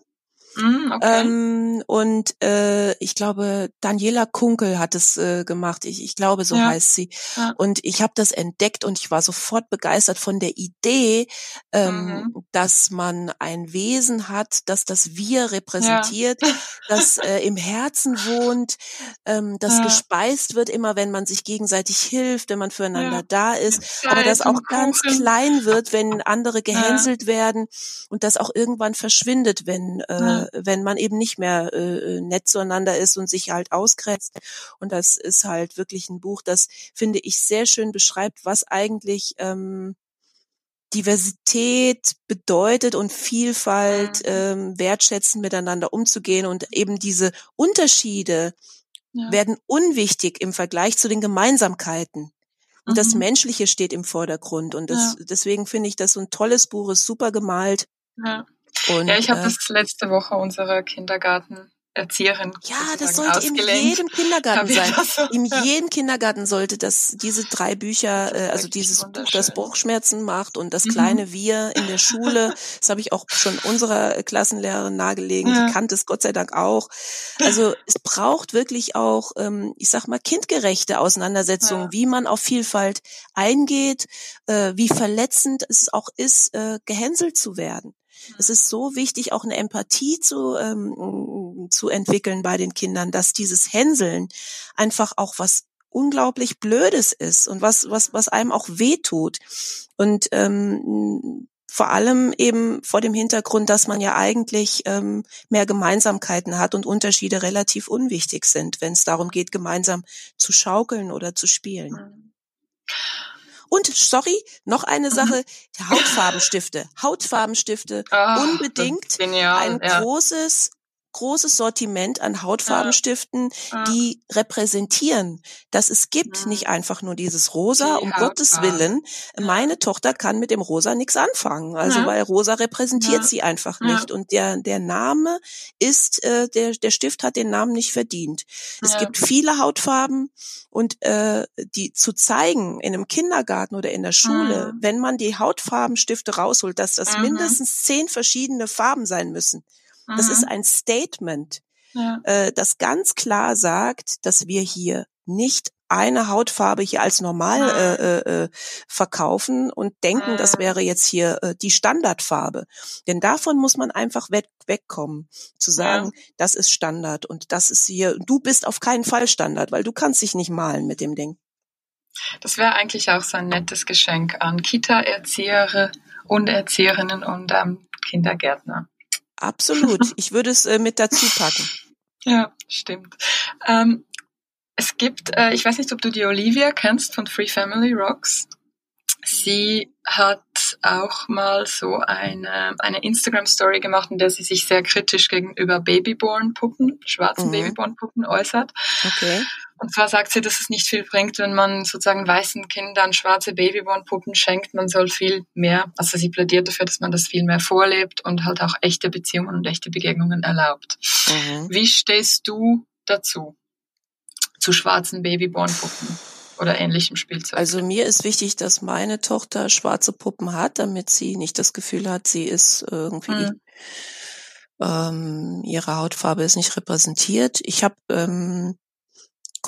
Mm, okay. Ähm, und äh, ich glaube, Daniela Kunkel hat es äh, gemacht. Ich, ich glaube, so ja. heißt sie. Ja. Und ich habe das entdeckt und ich war sofort begeistert von der Idee, ähm, mhm. dass man ein Wesen hat, das das Wir repräsentiert, ja. das äh, im Herzen wohnt, ähm, das gespeist wird immer, wenn man sich gegenseitig hilft, wenn man füreinander da ist, aber das auch ganz klein wird, wenn andere gehänselt werden und das auch irgendwann verschwindet, wenn äh, wenn man eben nicht mehr äh, nett zueinander ist und sich halt ausgrenzt. Und das ist halt wirklich ein Buch, das finde ich sehr schön beschreibt, was eigentlich ähm, Diversität bedeutet und Vielfalt, mhm. ähm, wertschätzend miteinander umzugehen und eben diese Unterschiede ja. werden unwichtig im Vergleich zu den Gemeinsamkeiten. Und mhm. das Menschliche steht im Vordergrund. Und das, ja. deswegen finde ich das so ein tolles Buch, ist super gemalt. Ja. Und, ja, ich habe äh, das letzte Woche unserer Kindergarten Erzieherin. Ja, das sollte in jedem Kindergarten sein. So, in ja. jedem Kindergarten sollte das diese drei Bücher, äh, also dieses Buch, das Bauchschmerzen macht und das mhm. kleine Wir in der Schule. Das habe ich auch schon unserer Klassenlehrerin nahegelegen. Ja. Die kannte es Gott sei Dank auch. Also es braucht wirklich auch, ähm, ich sag mal, kindgerechte Auseinandersetzungen, ja. wie man auf Vielfalt eingeht, äh, wie verletzend es auch ist, äh, gehänselt zu werden. Es ist so wichtig, auch eine Empathie zu, ähm, zu entwickeln bei den Kindern, dass dieses Hänseln einfach auch was unglaublich Blödes ist und was, was, was einem auch wehtut. Und ähm, vor allem eben vor dem Hintergrund, dass man ja eigentlich ähm, mehr Gemeinsamkeiten hat und Unterschiede relativ unwichtig sind, wenn es darum geht, gemeinsam zu schaukeln oder zu spielen. Mhm. Und sorry, noch eine mhm. Sache, Hautfarbenstifte. Hautfarbenstifte oh, unbedingt ein ja. großes großes Sortiment an Hautfarbenstiften, ja. die repräsentieren, dass es gibt mhm. nicht einfach nur dieses Rosa, um Hautfarbe. Gottes Willen. Meine Tochter kann mit dem Rosa nichts anfangen, also ja. weil Rosa repräsentiert sie einfach nicht und der der Name ist äh, der der Stift hat den Namen nicht verdient. Es gibt viele Hautfarben und äh, die zu zeigen in einem Kindergarten oder in der Schule, wenn man die Hautfarbenstifte rausholt, dass das mhm. mindestens zehn verschiedene Farben sein müssen. Das mhm. ist ein Statement, ja. äh, das ganz klar sagt, dass wir hier nicht eine Hautfarbe hier als normal äh, äh, äh, verkaufen und denken, das wäre jetzt hier äh, die Standardfarbe. Denn davon muss man einfach weg, wegkommen, zu sagen, ja. das ist Standard und das ist hier, du bist auf keinen Fall Standard, weil du kannst dich nicht malen mit dem Ding. Das wäre eigentlich auch so ein nettes Geschenk an Kita-Erzieher und Erzieherinnen und ähm, Kindergärtner. Absolut. Ich würde es äh, mit dazu packen. Ja, stimmt. Ähm, es gibt, äh, ich weiß nicht, ob du die Olivia kennst von Free Family Rocks. Sie hat auch mal so eine, eine Instagram-Story gemacht, in der sie sich sehr kritisch gegenüber Babyborn-Puppen, schwarzen mhm. Babyborn-Puppen äußert. Okay. Und zwar sagt sie, dass es nicht viel bringt, wenn man sozusagen weißen Kindern schwarze Babyborn-Puppen schenkt. Man soll viel mehr, also sie plädiert dafür, dass man das viel mehr vorlebt und halt auch echte Beziehungen und echte Begegnungen erlaubt. Mhm. Wie stehst du dazu? Zu schwarzen Babyborn-Puppen? oder ähnlichem Spielzeug. Also mir ist wichtig, dass meine Tochter schwarze Puppen hat, damit sie nicht das Gefühl hat, sie ist irgendwie mhm. ähm, ihre Hautfarbe ist nicht repräsentiert. Ich habe ähm,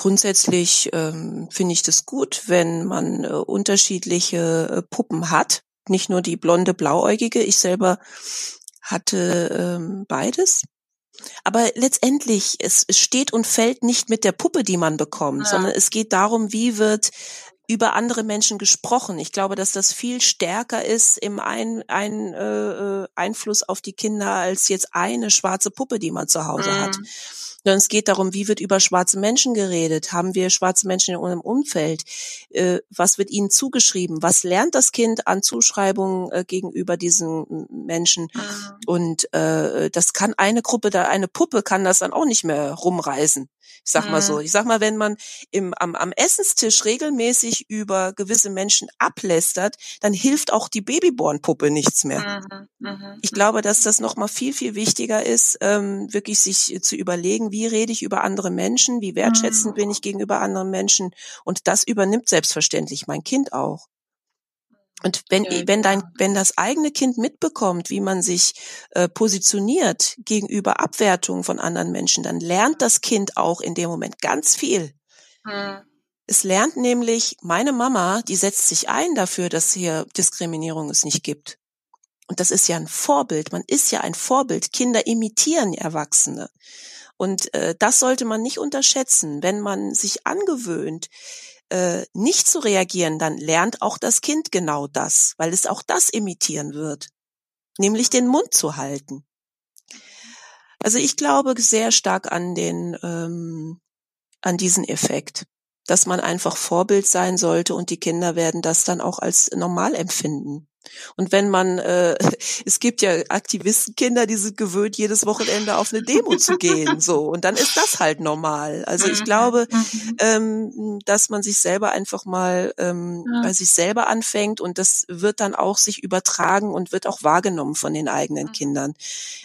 Grundsätzlich ähm, finde ich das gut, wenn man äh, unterschiedliche äh, Puppen hat, nicht nur die blonde blauäugige. Ich selber hatte ähm, beides. Aber letztendlich, es, steht und fällt nicht mit der Puppe, die man bekommt, ja. sondern es geht darum, wie wird über andere Menschen gesprochen. Ich glaube, dass das viel stärker ist im ein, ein, äh, äh Einfluss auf die Kinder als jetzt eine schwarze Puppe, die man zu Hause mhm. hat sondern es geht darum, wie wird über schwarze Menschen geredet? Haben wir schwarze Menschen in unserem Umfeld? Äh, was wird ihnen zugeschrieben? Was lernt das Kind an Zuschreibungen äh, gegenüber diesen Menschen? Mhm. Und äh, das kann eine Gruppe, da eine Puppe kann das dann auch nicht mehr rumreisen. Ich sag mal so. Mhm. Ich sag mal, wenn man im, am, am Essenstisch regelmäßig über gewisse Menschen ablästert, dann hilft auch die Babyborn-Puppe nichts mehr. Mhm. Mhm. Ich glaube, dass das nochmal viel, viel wichtiger ist, ähm, wirklich sich zu überlegen, wie rede ich über andere Menschen, wie wertschätzend bin ich gegenüber anderen Menschen. Und das übernimmt selbstverständlich mein Kind auch. Und wenn, wenn dein, wenn das eigene Kind mitbekommt, wie man sich äh, positioniert gegenüber Abwertungen von anderen Menschen, dann lernt das Kind auch in dem Moment ganz viel. Mhm. Es lernt nämlich, meine Mama, die setzt sich ein dafür, dass hier Diskriminierung es nicht gibt. Und das ist ja ein Vorbild. Man ist ja ein Vorbild. Kinder imitieren Erwachsene. Und äh, das sollte man nicht unterschätzen. Wenn man sich angewöhnt, äh, nicht zu reagieren, dann lernt auch das Kind genau das, weil es auch das imitieren wird, nämlich den Mund zu halten. Also ich glaube sehr stark an den ähm, an diesen Effekt, dass man einfach Vorbild sein sollte und die Kinder werden das dann auch als normal empfinden. Und wenn man, äh, es gibt ja Aktivistenkinder, die sind gewöhnt, jedes Wochenende auf eine Demo zu gehen, so. Und dann ist das halt normal. Also ich mhm. glaube, mhm. ähm, dass man sich selber einfach mal ähm, bei sich selber anfängt und das wird dann auch sich übertragen und wird auch wahrgenommen von den eigenen mhm. Kindern.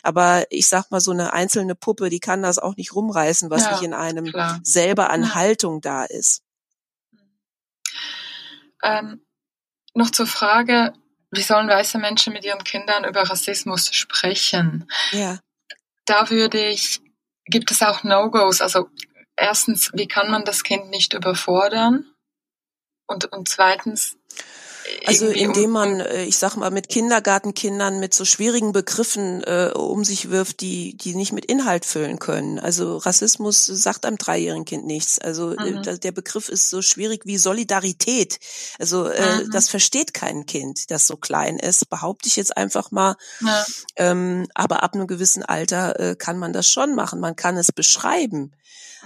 Aber ich sag mal, so eine einzelne Puppe, die kann das auch nicht rumreißen, was ja, nicht in einem klar. selber an Haltung da ist. Ähm, noch zur Frage, wie sollen weiße Menschen mit ihren Kindern über Rassismus sprechen? Ja. Da würde ich, gibt es auch No-Gos. Also erstens, wie kann man das Kind nicht überfordern? Und, und zweitens, also indem man, äh, ich sag mal, mit Kindergartenkindern mit so schwierigen Begriffen äh, um sich wirft, die die nicht mit Inhalt füllen können. Also Rassismus sagt einem dreijährigen Kind nichts. Also äh, mhm. der Begriff ist so schwierig wie Solidarität. Also äh, mhm. das versteht kein Kind, das so klein ist, behaupte ich jetzt einfach mal. Ja. Ähm, aber ab einem gewissen Alter äh, kann man das schon machen. Man kann es beschreiben.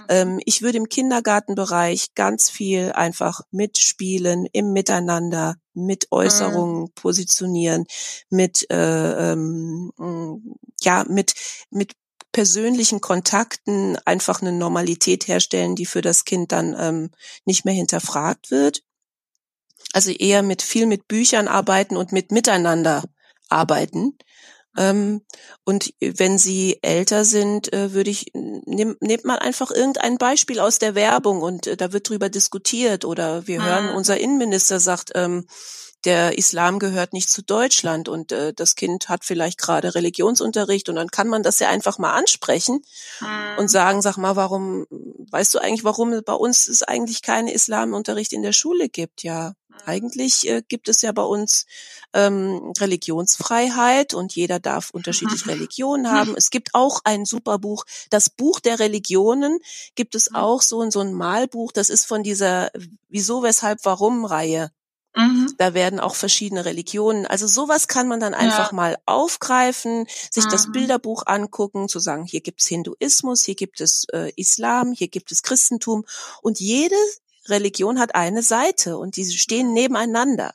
Ähm, ich würde im Kindergartenbereich ganz viel einfach mitspielen, im Miteinander, mit Äußerungen mhm. positionieren, mit äh, ähm, ja mit mit persönlichen Kontakten einfach eine Normalität herstellen, die für das Kind dann ähm, nicht mehr hinterfragt wird. Also eher mit viel mit Büchern arbeiten und mit Miteinander arbeiten. Ähm, und wenn sie älter sind, äh, würde ich, nehm, nehmt mal einfach irgendein Beispiel aus der Werbung und äh, da wird drüber diskutiert oder wir hören, mhm. unser Innenminister sagt, ähm, der Islam gehört nicht zu Deutschland und äh, das Kind hat vielleicht gerade Religionsunterricht und dann kann man das ja einfach mal ansprechen mhm. und sagen, sag mal, warum, weißt du eigentlich, warum bei uns es eigentlich keinen Islamunterricht in der Schule gibt? Ja, eigentlich äh, gibt es ja bei uns ähm, Religionsfreiheit und jeder darf unterschiedliche Religionen haben. Es gibt auch ein super Buch, das Buch der Religionen gibt es auch so in so ein Malbuch. Das ist von dieser Wieso, Weshalb, Warum Reihe. Mhm. Da werden auch verschiedene Religionen. Also sowas kann man dann einfach ja. mal aufgreifen, sich mhm. das Bilderbuch angucken, zu sagen, hier gibt es Hinduismus, hier gibt es äh, Islam, hier gibt es Christentum. Und jede Religion hat eine Seite und die stehen nebeneinander.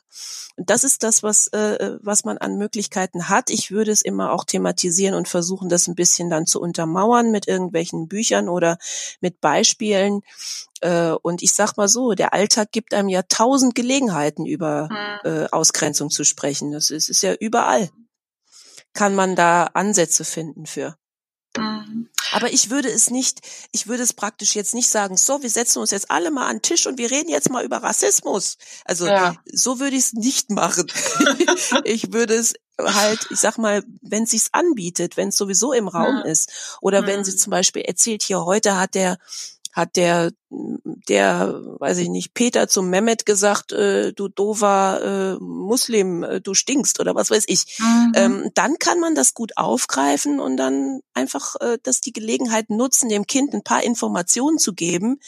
Und das ist das, was, äh, was man an Möglichkeiten hat. Ich würde es immer auch thematisieren und versuchen, das ein bisschen dann zu untermauern mit irgendwelchen Büchern oder mit Beispielen. Äh, und ich sag mal so, der Alltag gibt einem ja tausend Gelegenheiten, über mhm. äh, Ausgrenzung zu sprechen. Das ist, ist ja überall. Kann man da Ansätze finden für. Mhm. Aber ich würde es nicht, ich würde es praktisch jetzt nicht sagen, so, wir setzen uns jetzt alle mal an den Tisch und wir reden jetzt mal über Rassismus. Also ja. so würde ich es nicht machen. ich würde es halt, ich sag mal, wenn es sich anbietet, wenn es sowieso im Raum ja. ist, oder mhm. wenn sie zum Beispiel erzählt, hier heute hat der hat der, der, weiß ich nicht, Peter zum Mehmet gesagt, äh, du dover äh, Muslim, äh, du stinkst oder was weiß ich. Mhm. Ähm, dann kann man das gut aufgreifen und dann einfach äh, das die Gelegenheit nutzen, dem Kind ein paar Informationen zu geben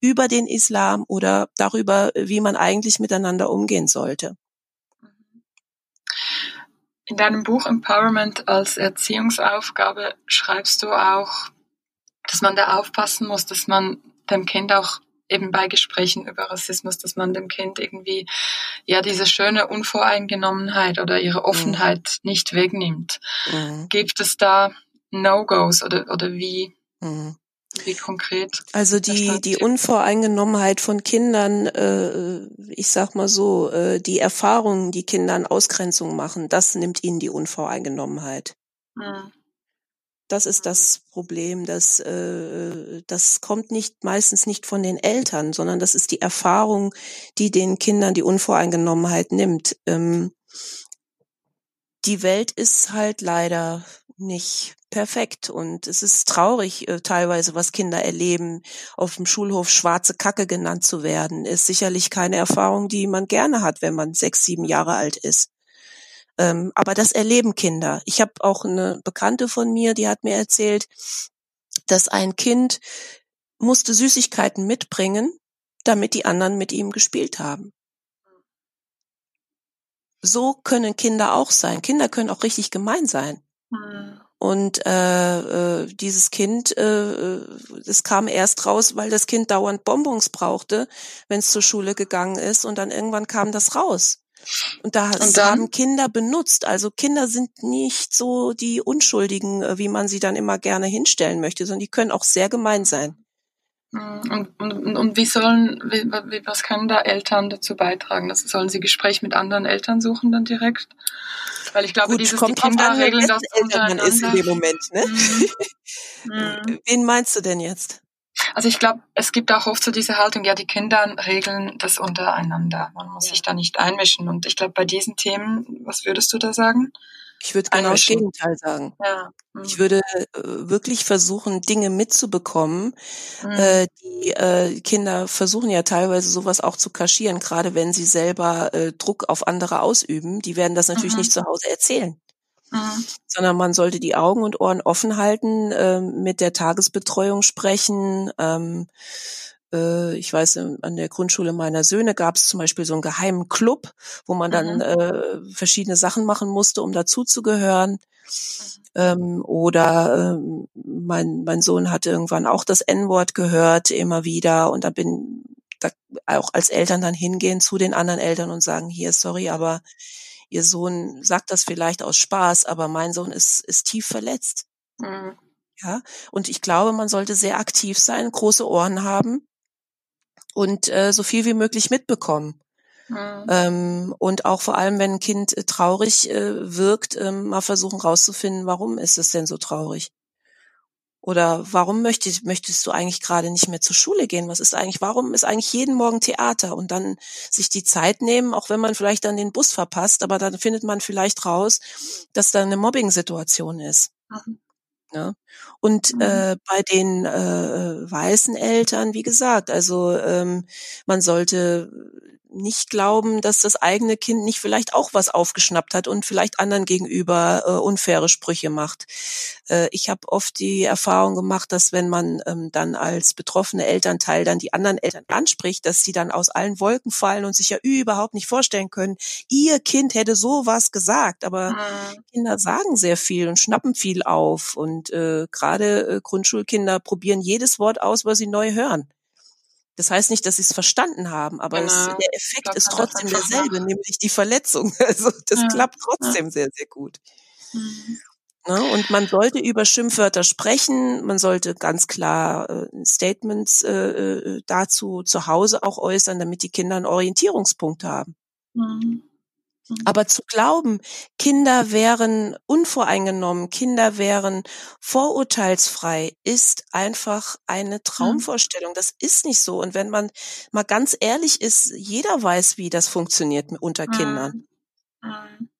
über den Islam oder darüber, wie man eigentlich miteinander umgehen sollte. In deinem Buch Empowerment als Erziehungsaufgabe schreibst du auch, dass man da aufpassen muss, dass man dem Kind auch eben bei Gesprächen über Rassismus, dass man dem Kind irgendwie ja diese schöne Unvoreingenommenheit oder ihre Offenheit mhm. nicht wegnimmt. Mhm. Gibt es da No-Gos oder, oder wie? Mhm. Wie konkret? Also die, die Unvoreingenommenheit von Kindern, äh, ich sag mal so, äh, die Erfahrungen, die Kindern Ausgrenzung machen, das nimmt ihnen die Unvoreingenommenheit. Mhm. Das ist das Problem. Das, äh, das kommt nicht meistens nicht von den Eltern, sondern das ist die Erfahrung, die den Kindern die Unvoreingenommenheit nimmt. Ähm, die Welt ist halt leider nicht perfekt und es ist traurig äh, teilweise, was Kinder erleben. Auf dem Schulhof schwarze Kacke genannt zu werden, ist sicherlich keine Erfahrung, die man gerne hat, wenn man sechs, sieben Jahre alt ist. Ähm, aber das erleben Kinder. Ich habe auch eine Bekannte von mir, die hat mir erzählt, dass ein Kind musste Süßigkeiten mitbringen, damit die anderen mit ihm gespielt haben. So können Kinder auch sein. Kinder können auch richtig gemein sein. Mhm. Und äh, äh, dieses Kind, äh, es kam erst raus, weil das Kind dauernd Bonbons brauchte, wenn es zur Schule gegangen ist. Und dann irgendwann kam das raus. Und da und haben Kinder benutzt. Also Kinder sind nicht so die Unschuldigen, äh, wie man sie dann immer gerne hinstellen möchte, sondern die können auch sehr gemein sein. Mhm. Und, und, und wie sollen, wie, was können da Eltern dazu beitragen? Das sollen sie Gespräch mit anderen Eltern suchen dann direkt? Weil ich glaube, Gut, dieses kommt die Kinder an, regeln das Eltern man ist in dem Moment. Ne? Mhm. Wen meinst du denn jetzt? Also ich glaube, es gibt auch oft so diese Haltung, ja, die Kinder regeln das untereinander. Man muss ja. sich da nicht einmischen. Und ich glaube, bei diesen Themen, was würdest du da sagen? Ich würde genau das Gegenteil sagen. Ja. Mhm. Ich würde äh, wirklich versuchen, Dinge mitzubekommen. Mhm. Äh, die äh, Kinder versuchen ja teilweise sowas auch zu kaschieren, gerade wenn sie selber äh, Druck auf andere ausüben. Die werden das natürlich mhm. nicht zu Hause erzählen. Mhm. Sondern man sollte die Augen und Ohren offen halten, äh, mit der Tagesbetreuung sprechen. Ähm, äh, ich weiß, an der Grundschule meiner Söhne gab es zum Beispiel so einen geheimen Club, wo man dann mhm. äh, verschiedene Sachen machen musste, um dazuzugehören. Mhm. Ähm, oder ähm, mein, mein Sohn hatte irgendwann auch das N-Wort gehört, immer wieder. Und da bin da auch als Eltern dann hingehen zu den anderen Eltern und sagen, hier, sorry, aber ihr Sohn sagt das vielleicht aus Spaß, aber mein Sohn ist, ist tief verletzt. Mhm. Ja, und ich glaube, man sollte sehr aktiv sein, große Ohren haben und äh, so viel wie möglich mitbekommen. Mhm. Ähm, und auch vor allem, wenn ein Kind äh, traurig äh, wirkt, äh, mal versuchen rauszufinden, warum ist es denn so traurig? Oder warum möchtest, möchtest du eigentlich gerade nicht mehr zur Schule gehen? Was ist eigentlich, warum ist eigentlich jeden Morgen Theater? Und dann sich die Zeit nehmen, auch wenn man vielleicht dann den Bus verpasst, aber dann findet man vielleicht raus, dass da eine Mobbing-Situation ist. Mhm. Ne? Und mhm. äh, bei den äh, weißen Eltern, wie gesagt, also ähm, man sollte nicht glauben, dass das eigene Kind nicht vielleicht auch was aufgeschnappt hat und vielleicht anderen gegenüber äh, unfaire Sprüche macht. Äh, ich habe oft die Erfahrung gemacht, dass wenn man ähm, dann als betroffene Elternteil dann die anderen Eltern anspricht, dass sie dann aus allen Wolken fallen und sich ja überhaupt nicht vorstellen können, ihr Kind hätte sowas gesagt. Aber mhm. Kinder sagen sehr viel und schnappen viel auf und äh, gerade äh, Grundschulkinder probieren jedes Wort aus, was sie neu hören. Das heißt nicht, dass sie es verstanden haben, aber genau. es, der Effekt glaub, ist trotzdem derselbe, nämlich die Verletzung. Also das ja. klappt trotzdem ja. sehr, sehr gut. Mhm. Ne? Und man sollte über Schimpfwörter sprechen, man sollte ganz klar äh, Statements äh, äh dazu zu Hause auch äußern, damit die Kinder einen Orientierungspunkt haben. Mhm. Mhm. Aber zu glauben, Kinder wären unvoreingenommen, Kinder wären vorurteilsfrei, ist einfach eine mhm. Traumvorstellung. Das ist nicht so. Und wenn man mal ganz ehrlich ist, jeder weiß, wie das funktioniert unter Kindern. Mhm.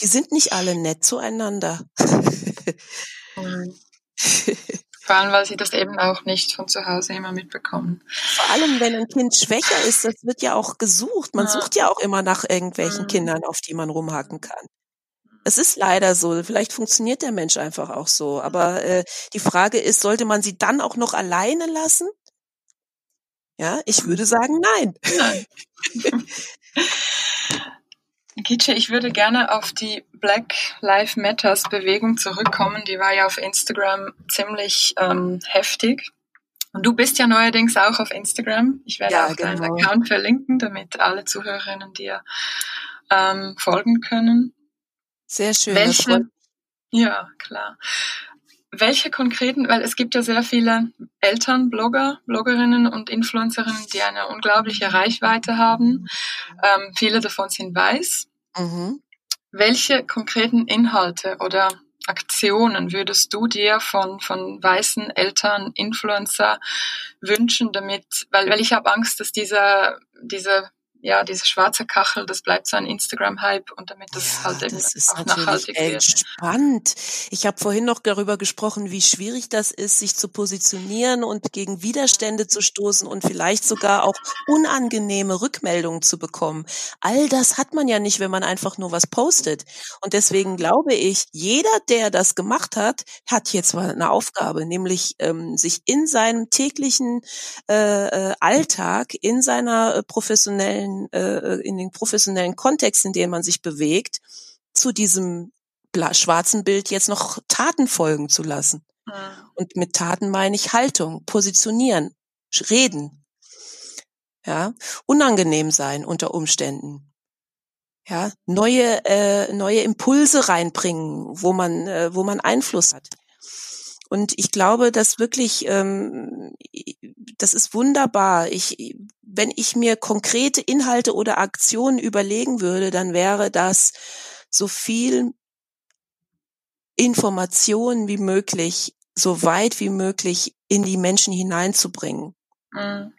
Die sind nicht alle nett zueinander. Vor allem, weil sie das eben auch nicht von zu Hause immer mitbekommen. Vor allem, wenn ein Kind schwächer ist, das wird ja auch gesucht. Man ja. sucht ja auch immer nach irgendwelchen mhm. Kindern, auf die man rumhaken kann. Es ist leider so. Vielleicht funktioniert der Mensch einfach auch so. Aber äh, die Frage ist, sollte man sie dann auch noch alleine lassen? Ja, ich würde sagen, nein. Nein. Gitsche, ich würde gerne auf die Black Lives Matters Bewegung zurückkommen. Die war ja auf Instagram ziemlich ähm, heftig. Und du bist ja neuerdings auch auf Instagram. Ich werde ja, auch genau. deinen Account verlinken, damit alle Zuhörerinnen dir ähm, folgen können. Sehr schön. Welche, ja, klar. Welche konkreten, weil es gibt ja sehr viele Eltern, Blogger, Bloggerinnen und Influencerinnen, die eine unglaubliche Reichweite haben. Ähm, viele davon sind weiß. Mhm. Welche konkreten Inhalte oder Aktionen würdest du dir von, von weißen Eltern, Influencer wünschen, damit, weil, weil ich habe Angst, dass dieser, diese ja, diese schwarze Kachel, das bleibt so ein Instagram-Hype und damit das ja, halt eben das ist auch nachhaltig wird. Spannend. Ich habe vorhin noch darüber gesprochen, wie schwierig das ist, sich zu positionieren und gegen Widerstände zu stoßen und vielleicht sogar auch unangenehme Rückmeldungen zu bekommen. All das hat man ja nicht, wenn man einfach nur was postet. Und deswegen glaube ich, jeder, der das gemacht hat, hat jetzt mal eine Aufgabe, nämlich ähm, sich in seinem täglichen äh, äh Alltag, in seiner äh, professionellen professionellen, äh, in den professionellen Kontext, in dem man sich bewegt, zu diesem schwarzen Bild jetzt noch Taten folgen zu lassen. Mhm. Und mit Taten meine ich Haltung, positionieren, reden. Ja, unangenehm sein unter Umständen. Ja, neue äh, neue Impulse reinbringen, wo man äh, wo man Einfluss hat. Und ich glaube, dass wirklich, ähm, das ist wunderbar. Ich, wenn ich mir konkrete Inhalte oder Aktionen überlegen würde, dann wäre das so viel Informationen wie möglich, so weit wie möglich in die Menschen hineinzubringen. Mhm.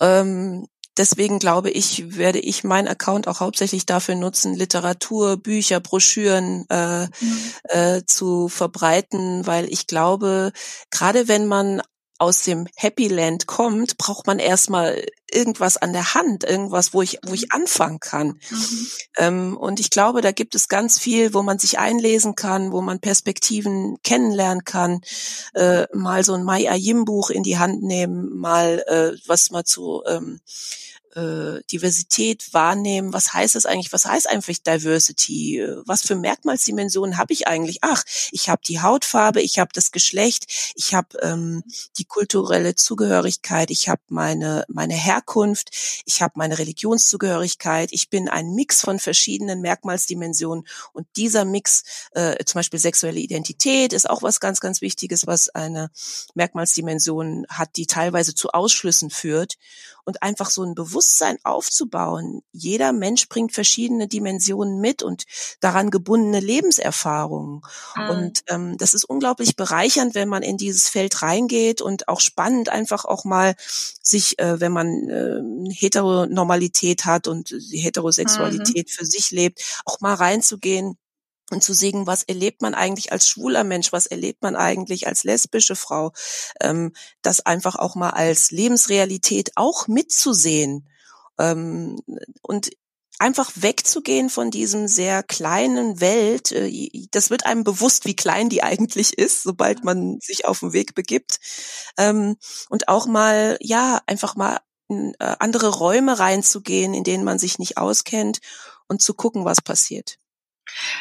Ähm, deswegen glaube ich, werde ich meinen Account auch hauptsächlich dafür nutzen, Literatur, Bücher, Broschüren äh, mhm. äh, zu verbreiten, weil ich glaube, gerade wenn man aus dem Happy Land kommt, braucht man erstmal irgendwas an der Hand, irgendwas, wo ich, wo ich anfangen kann. Mhm. Ähm, und ich glaube, da gibt es ganz viel, wo man sich einlesen kann, wo man Perspektiven kennenlernen kann, äh, mal so ein Mai Ayim Buch in die Hand nehmen, mal äh, was mal zu ähm, äh, Diversität wahrnehmen. Was heißt das eigentlich? Was heißt einfach Diversity? Was für Merkmalsdimensionen habe ich eigentlich? Ach, ich habe die Hautfarbe, ich habe das Geschlecht, ich habe ähm, die kulturelle Zugehörigkeit, ich habe meine meine Herkunft, ich habe meine Religionszugehörigkeit. Ich bin ein Mix von verschiedenen Merkmalsdimensionen und dieser Mix, äh, zum Beispiel sexuelle Identität, ist auch was ganz ganz Wichtiges, was eine Merkmalsdimension hat, die teilweise zu Ausschlüssen führt und einfach so ein Bewusstsein aufzubauen. Jeder Mensch bringt verschiedene Dimensionen mit und daran gebundene Lebenserfahrungen. Mhm. Und ähm, das ist unglaublich bereichernd, wenn man in dieses Feld reingeht und auch spannend einfach auch mal sich, äh, wenn man äh, Heteronormalität hat und die Heterosexualität mhm. für sich lebt, auch mal reinzugehen und zu sehen, was erlebt man eigentlich als schwuler Mensch, was erlebt man eigentlich als lesbische Frau, ähm, das einfach auch mal als Lebensrealität auch mitzusehen ähm, und einfach wegzugehen von diesem sehr kleinen Welt. Äh, das wird einem bewusst, wie klein die eigentlich ist, sobald man sich auf den Weg begibt. Ähm, und auch mal, ja, einfach mal in äh, andere Räume reinzugehen, in denen man sich nicht auskennt und zu gucken, was passiert.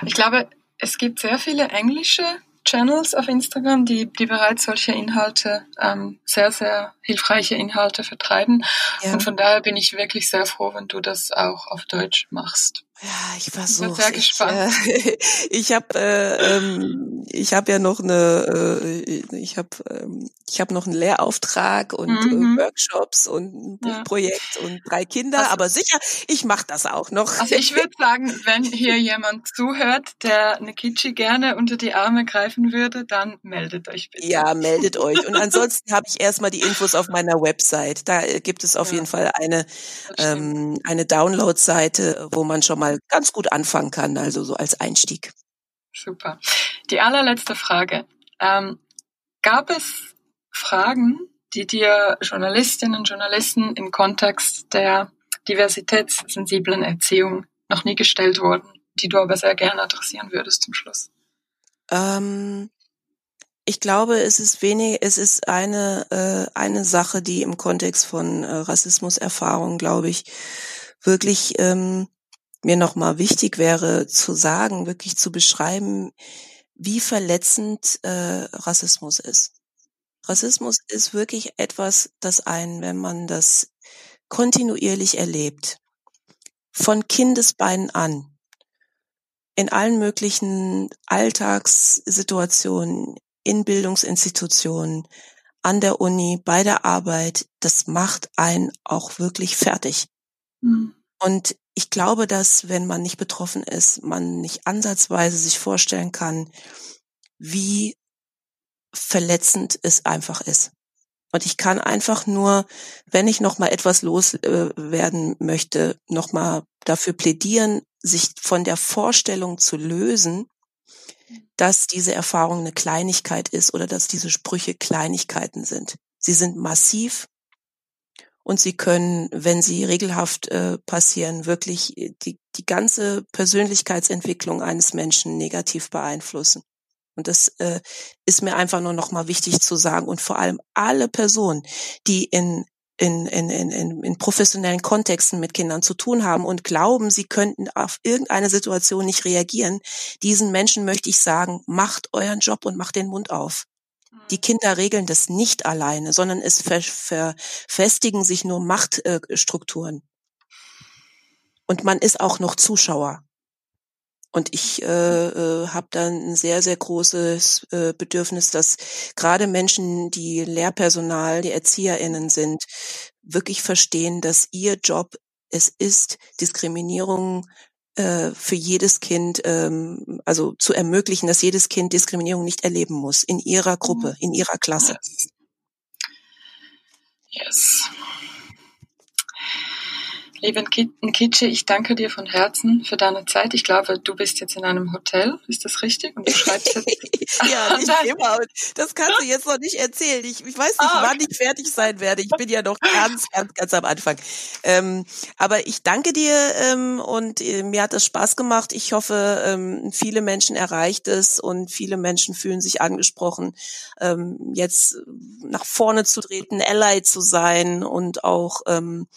Ich glaube, es gibt sehr viele englische Channels auf Instagram, die, die bereits solche Inhalte, ähm, sehr, sehr hilfreiche Inhalte vertreiben. Ja. Und von daher bin ich wirklich sehr froh, wenn du das auch auf Deutsch machst. Ja, ich versuche. Sehr gespannt. Ich, äh, ich habe äh, ähm, ich habe ja noch eine äh, ich habe ähm, ich habe noch einen Lehrauftrag und äh, mhm. äh, Workshops und ein Buchprojekt ja. und drei Kinder, also, aber sicher, ich mache das auch noch. Also ich würde sagen, wenn hier jemand zuhört, der eine Kitschi gerne unter die Arme greifen würde, dann meldet euch bitte. Ja, meldet euch. Und ansonsten habe ich erstmal die Infos auf meiner Website. Da äh, gibt es auf ja. jeden Fall eine ähm, eine Download-Seite, wo man schon mal ganz gut anfangen kann, also so als Einstieg. Super. Die allerletzte Frage. Ähm, gab es Fragen, die dir Journalistinnen und Journalisten im Kontext der diversitätssensiblen Erziehung noch nie gestellt wurden, die du aber sehr gerne adressieren würdest zum Schluss? Ähm, ich glaube, es ist wenig, es ist eine äh, eine Sache, die im Kontext von äh, Rassismuserfahrung, glaube ich, wirklich ähm, mir nochmal wichtig wäre zu sagen, wirklich zu beschreiben, wie verletzend äh, Rassismus ist. Rassismus ist wirklich etwas, das einen, wenn man das kontinuierlich erlebt, von Kindesbeinen an, in allen möglichen Alltagssituationen, in Bildungsinstitutionen, an der Uni, bei der Arbeit, das macht einen auch wirklich fertig. Mhm. Und ich glaube, dass wenn man nicht betroffen ist, man nicht ansatzweise sich vorstellen kann, wie verletzend es einfach ist. Und ich kann einfach nur, wenn ich noch mal etwas loswerden äh, möchte, noch mal dafür plädieren, sich von der Vorstellung zu lösen, dass diese Erfahrung eine Kleinigkeit ist oder dass diese Sprüche Kleinigkeiten sind. Sie sind massiv und sie können, wenn sie regelhaft äh, passieren, wirklich die, die ganze Persönlichkeitsentwicklung eines Menschen negativ beeinflussen. Und das äh, ist mir einfach nur noch mal wichtig zu sagen. Und vor allem alle Personen, die in in, in, in, in professionellen Kontexten mit Kindern zu tun haben und glauben, sie könnten auf irgendeine Situation nicht reagieren, diesen Menschen möchte ich sagen, macht euren Job und macht den Mund auf. Die Kinder regeln das nicht alleine, sondern es verfestigen sich nur Machtstrukturen. Und man ist auch noch Zuschauer. Und ich äh, äh, habe dann ein sehr, sehr großes äh, Bedürfnis, dass gerade Menschen, die Lehrpersonal, die ErzieherInnen sind, wirklich verstehen, dass ihr Job es ist, Diskriminierung äh, für jedes Kind, ähm, also zu ermöglichen, dass jedes Kind Diskriminierung nicht erleben muss in ihrer Gruppe, mhm. in ihrer Klasse. Yes. Liebe Nkitsche, ich danke dir von Herzen für deine Zeit. Ich glaube, du bist jetzt in einem Hotel, ist das richtig? Und du schreibst jetzt. ja, nicht immer. Das kannst du jetzt noch nicht erzählen. Ich, ich weiß nicht, ah, okay. wann ich fertig sein werde. Ich bin ja noch ganz, ganz, ganz am Anfang. Ähm, aber ich danke dir ähm, und äh, mir hat es Spaß gemacht. Ich hoffe, ähm, viele Menschen erreicht es und viele Menschen fühlen sich angesprochen, ähm, jetzt nach vorne zu treten, Ally zu sein und auch ähm,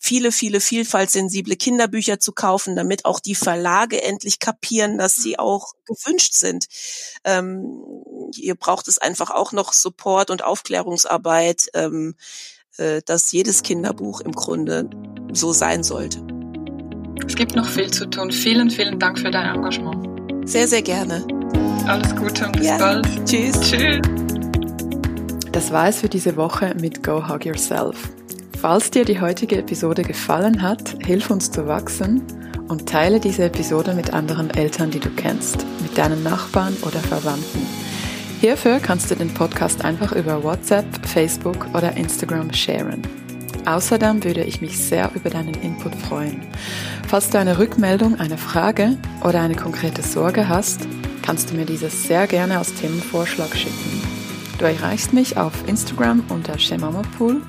viele, viele vielfaltsensible Kinderbücher zu kaufen, damit auch die Verlage endlich kapieren, dass sie auch gewünscht sind. Ähm, ihr braucht es einfach auch noch Support und Aufklärungsarbeit, ähm, äh, dass jedes Kinderbuch im Grunde so sein sollte. Es gibt noch viel zu tun. Vielen, vielen Dank für dein Engagement. Sehr, sehr gerne. Alles Gute und bis ja. bald. Tschüss. Tschüss. Das war es für diese Woche mit Go Hug Yourself. Falls dir die heutige Episode gefallen hat, hilf uns zu wachsen und teile diese Episode mit anderen Eltern, die du kennst, mit deinen Nachbarn oder Verwandten. Hierfür kannst du den Podcast einfach über WhatsApp, Facebook oder Instagram sharen. Außerdem würde ich mich sehr über deinen Input freuen. Falls du eine Rückmeldung, eine Frage oder eine konkrete Sorge hast, kannst du mir dieses sehr gerne als Themenvorschlag schicken. Du erreichst mich auf Instagram unter Shemamapool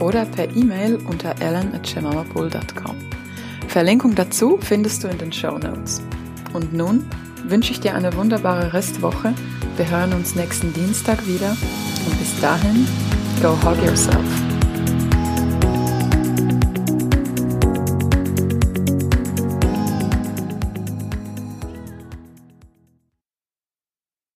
oder per E-Mail unter ellen.shemamapool.com. Verlinkung dazu findest du in den Show Notes. Und nun wünsche ich dir eine wunderbare Restwoche. Wir hören uns nächsten Dienstag wieder und bis dahin, go hug yourself.